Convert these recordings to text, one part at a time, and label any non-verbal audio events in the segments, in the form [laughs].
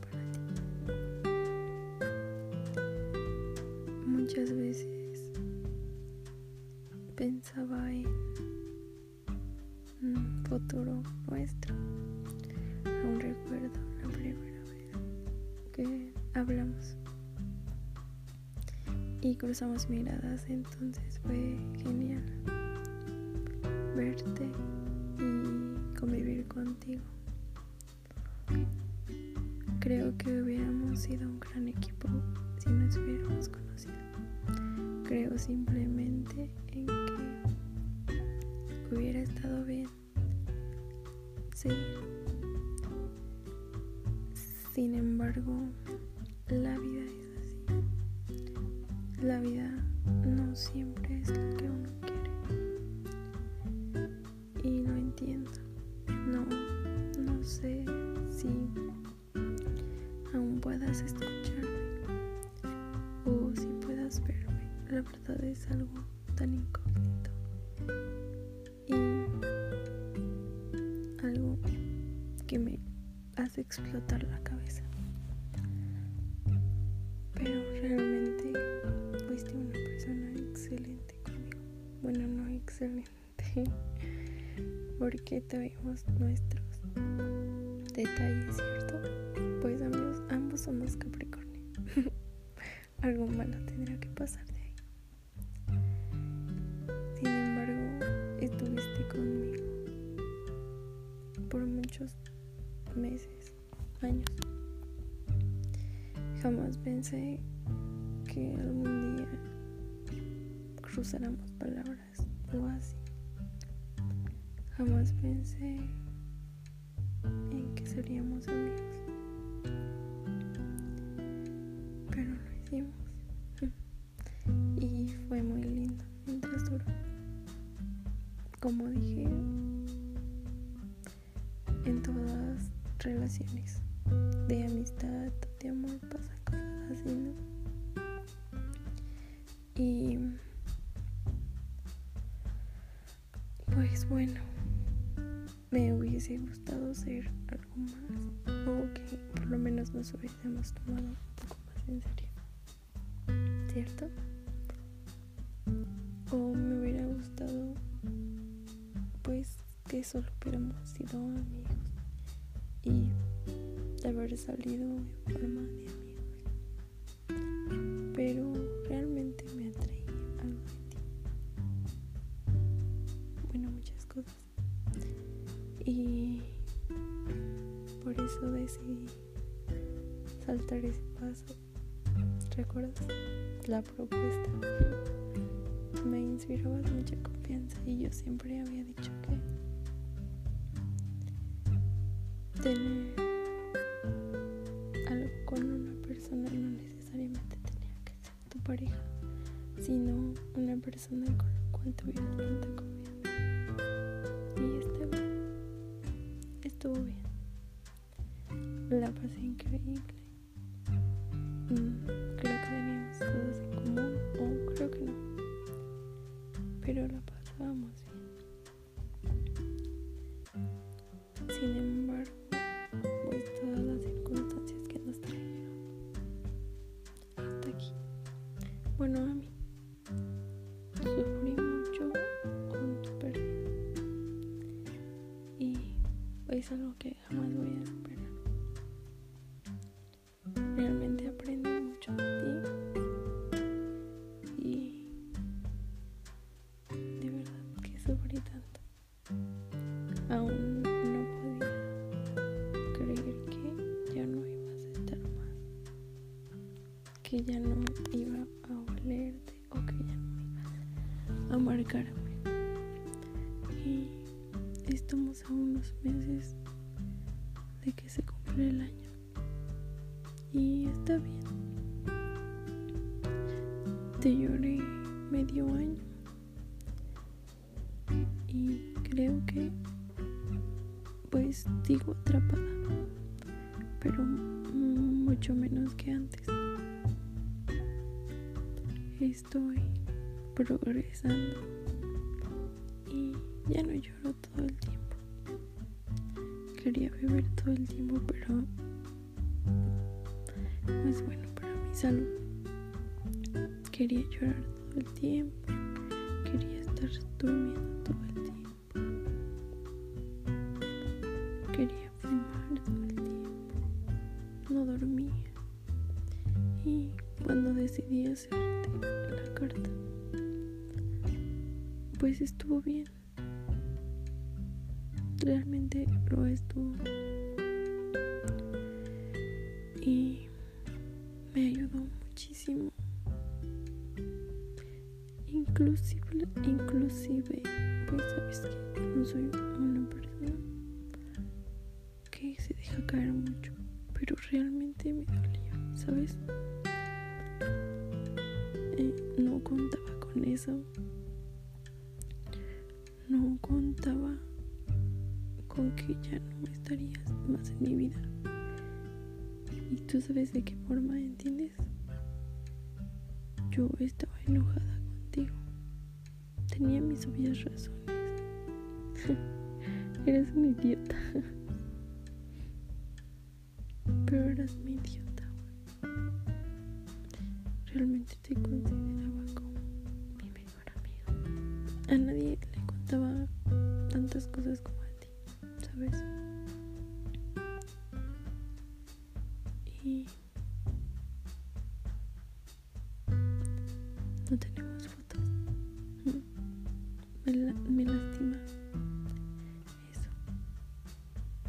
para ti. Muchas veces pensaba en un futuro nuestro. Aún recuerdo la primera vez que hablamos y cruzamos miradas, entonces fue genial verte y convivir contigo. Creo que hubiéramos sido un gran equipo si nos hubiéramos conocido. Creo simplemente en que hubiera estado bien seguir. Sin embargo, la vida es así. La vida no siempre es lo que uno quiere. Y lo entiendo. No, no sé si puedas escucharme o si puedas verme. La verdad es algo tan incógnito y algo que me hace explotar la cabeza. Pero realmente fuiste una persona excelente conmigo. Bueno, no excelente, [laughs] porque tuvimos nuestros detalles, ¿cierto? Pues ambos somos Capricornio. [laughs] Algo malo tendrá que pasar de ahí. Sin embargo, estuviste conmigo por muchos meses, años. Jamás pensé que algún día cruzáramos palabras o así. Jamás pensé en que seríamos amigos. Como dije, en todas relaciones de amistad, de amor, pasan cosas así, ¿no? Y pues bueno, me hubiese gustado ser algo más, o que por lo menos nos hubiésemos tomado un poco más en serio, ¿cierto? O que solo hubiéramos sido amigos y de haber salido en forma de amigos. Pero realmente me atraía algo de ti. Bueno, muchas cosas. Y por eso decidí saltar ese paso. ¿Recuerdas? La propuesta. Me inspirabas mucha confianza y yo siempre había dicho tener algo con una persona no necesariamente tenía que ser tu pareja, sino una persona con la cual tuvieras tanta confianza. Y está bien, estuvo bien. La pasé increíble. Mm, es algo que jamás voy a superar. Realmente aprendí mucho de ti y de verdad que sufrí tanto. Aún no podía creer que ya no ibas a estar más, que ya no iba a olerte o que ya no ibas a marcarme. Estamos a unos meses de que se cumple el año. Y está bien. Te lloré medio año. Y creo que pues sigo atrapada. Pero mucho menos que antes. estoy progresando y ya no lloro todo el tiempo. Quería beber todo el tiempo, pero no es bueno para mi salud. Quería llorar todo el tiempo, quería estar durmiendo todo el tiempo, quería fumar todo el tiempo, no dormía. Y cuando decidí hacerte la carta, pues estuvo bien. Realmente lo estuvo. Y me ayudó muchísimo. Inclusive, inclusive, pues sabes que no soy una persona que se deja caer mucho, pero realmente me dolía, ¿sabes? Eh, no contaba con eso. No contaba con que ya no estarías más en mi vida. Y tú sabes de qué forma, ¿entiendes? Yo estaba enojada contigo. Tenía mis obvias razones. [laughs] Eres un idiota. Pero eras mi idiota. Realmente te consideraba como mi mejor amigo. A nadie le contaba tantas cosas como Y no tenemos fotos. Me, la- me lastima eso.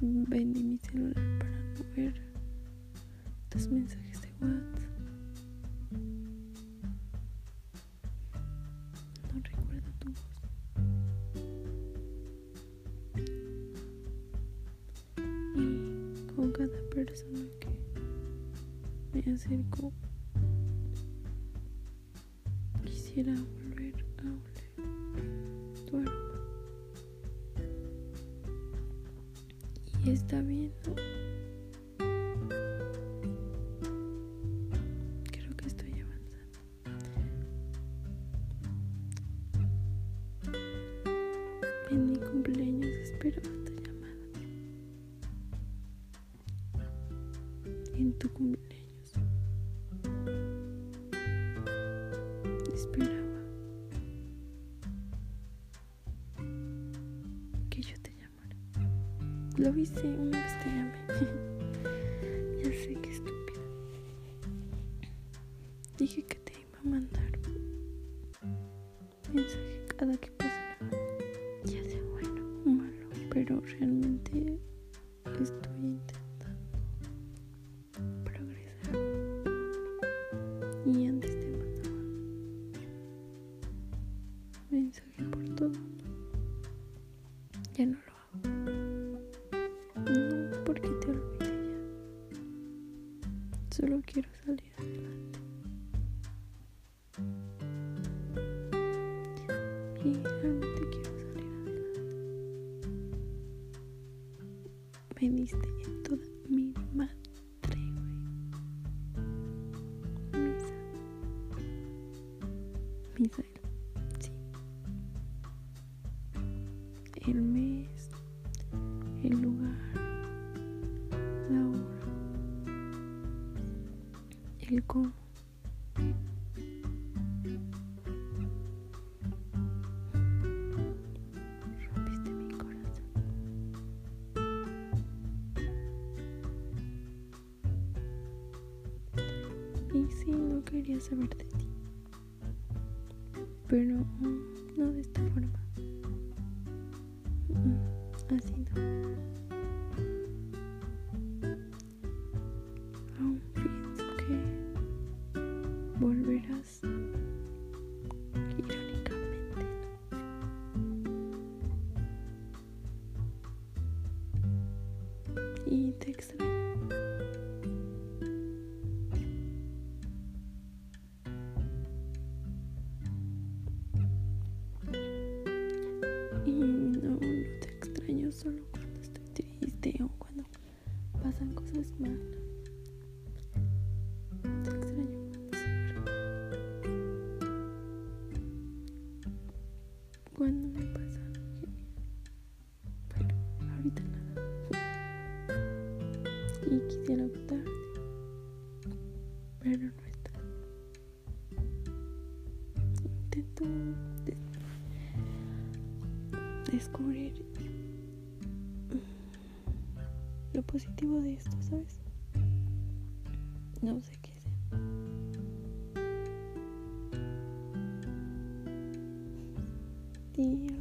Vendí mi celular para no ver tus mensajes de WhatsApp. Me acerco, quisiera volver a oler tu aroma. Y está bien. Creo que estoy avanzando. En mi cumpleaños espero Lo hice una vez te llamé. ya sé que estúpida. Dije el lugar, la hora, el cómo. Mm, Así no. Aún descubrir lo positivo de esto, ¿sabes? No sé qué sea. Y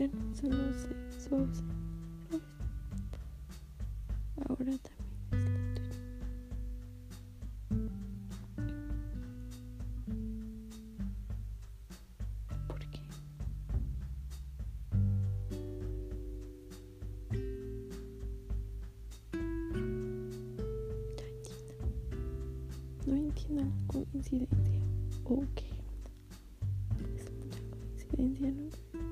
ya no solo se esboza, ¿no? ahora también es la tuya. No entiendo la coincidencia. ¿O okay. qué? Es mucha coincidencia, ¿no?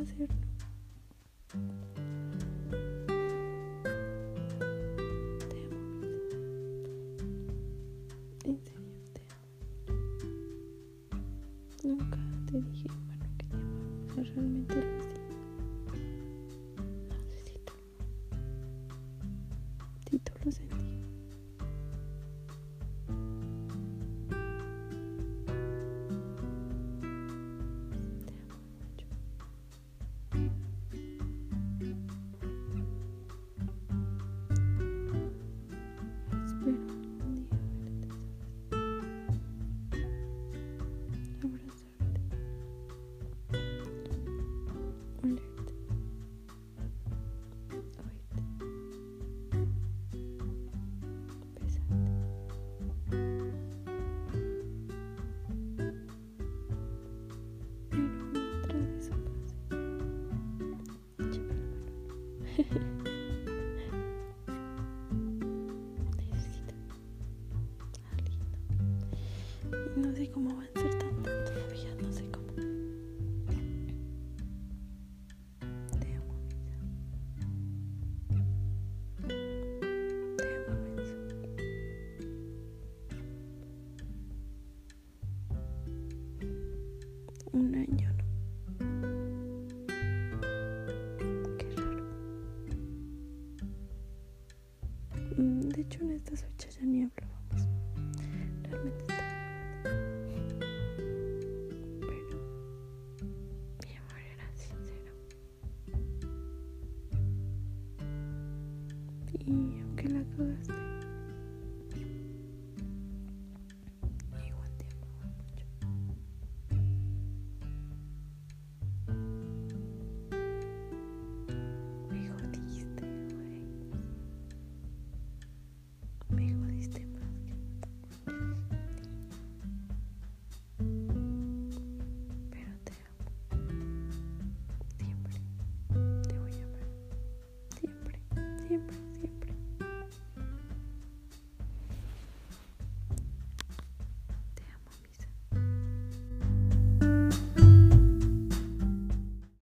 hacerlo. cómo van a ser tan todavía, no sé cómo. Te amo, vida. Te amo, Benzo. Un año, ¿no? Qué raro. Mm, de hecho, en esta fecha ya ni hablábamos. Realmente.